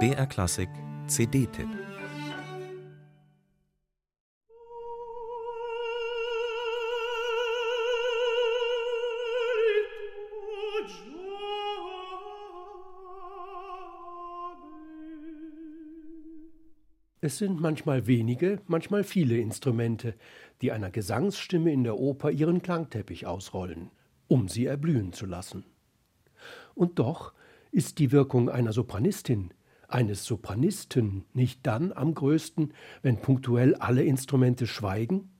BR Klassik CD-Tipp Es sind manchmal wenige, manchmal viele Instrumente, die einer Gesangsstimme in der Oper ihren Klangteppich ausrollen, um sie erblühen zu lassen. Und doch ist die Wirkung einer Sopranistin, eines Sopranisten nicht dann am größten, wenn punktuell alle Instrumente schweigen,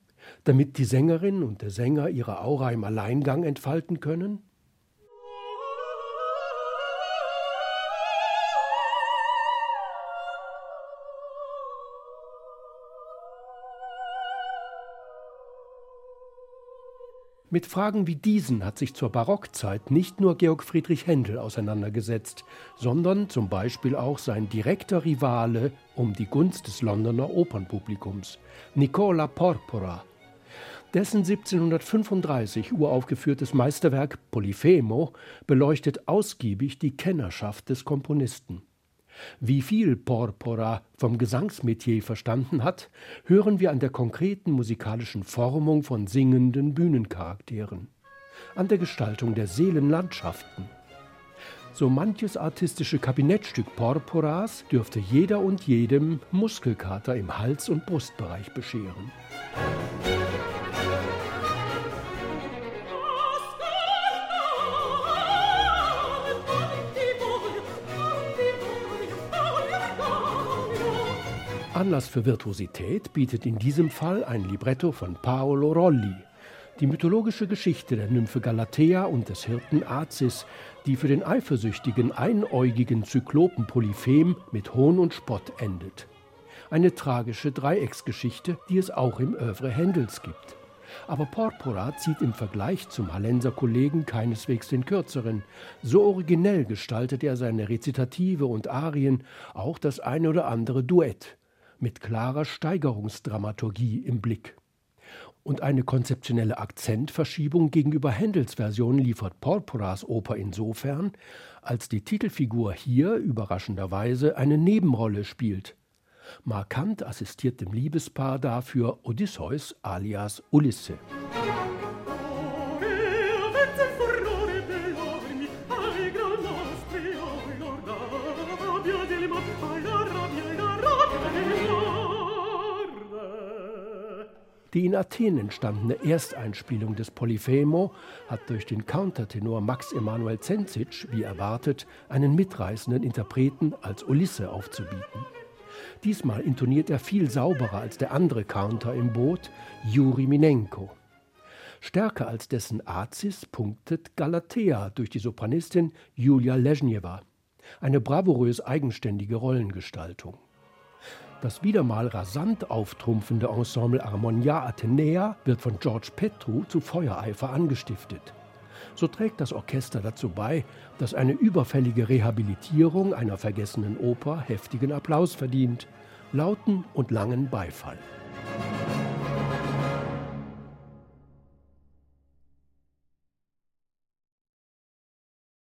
damit die Sängerin und der Sänger ihre Aura im Alleingang entfalten können? Mit Fragen wie diesen hat sich zur Barockzeit nicht nur Georg Friedrich Händel auseinandergesetzt, sondern zum Beispiel auch sein direkter Rivale um die Gunst des Londoner Opernpublikums, Nicola Porpora. Dessen 1735 uraufgeführtes Meisterwerk Polyphemo beleuchtet ausgiebig die Kennerschaft des Komponisten. Wie viel Porpora vom Gesangsmetier verstanden hat, hören wir an der konkreten musikalischen Formung von singenden Bühnencharakteren, an der Gestaltung der Seelenlandschaften. So manches artistische Kabinettstück Porporas dürfte jeder und jedem Muskelkater im Hals- und Brustbereich bescheren. Anlass für Virtuosität bietet in diesem Fall ein Libretto von Paolo Rolli, die mythologische Geschichte der Nymphe Galatea und des Hirten Azis, die für den eifersüchtigen, einäugigen Zyklopen Polyphem mit Hohn und Spott endet. Eine tragische Dreiecksgeschichte, die es auch im Övre Händels gibt. Aber Porpora zieht im Vergleich zum Hallenser Kollegen keineswegs den kürzeren. So originell gestaltet er seine Rezitative und Arien, auch das eine oder andere Duett mit klarer Steigerungsdramaturgie im Blick. Und eine konzeptionelle Akzentverschiebung gegenüber Händels Version liefert Porporas Oper insofern, als die Titelfigur hier überraschenderweise eine Nebenrolle spielt. Markant assistiert dem Liebespaar dafür Odysseus alias Ulisse. Die in Athen entstandene Ersteinspielung des Polyphemo hat durch den Countertenor Max Emanuel Zenzic, wie erwartet, einen mitreißenden Interpreten als Ulisse aufzubieten. Diesmal intoniert er viel sauberer als der andere Counter im Boot, Juri Minenko. Stärker als dessen Azis punktet Galatea durch die Sopranistin Julia Lezhneva. Eine bravourös eigenständige Rollengestaltung. Das wieder mal rasant auftrumpfende Ensemble Harmonia Athenea wird von George Petru zu Feuereifer angestiftet. So trägt das Orchester dazu bei, dass eine überfällige Rehabilitierung einer vergessenen Oper heftigen Applaus verdient, lauten und langen Beifall.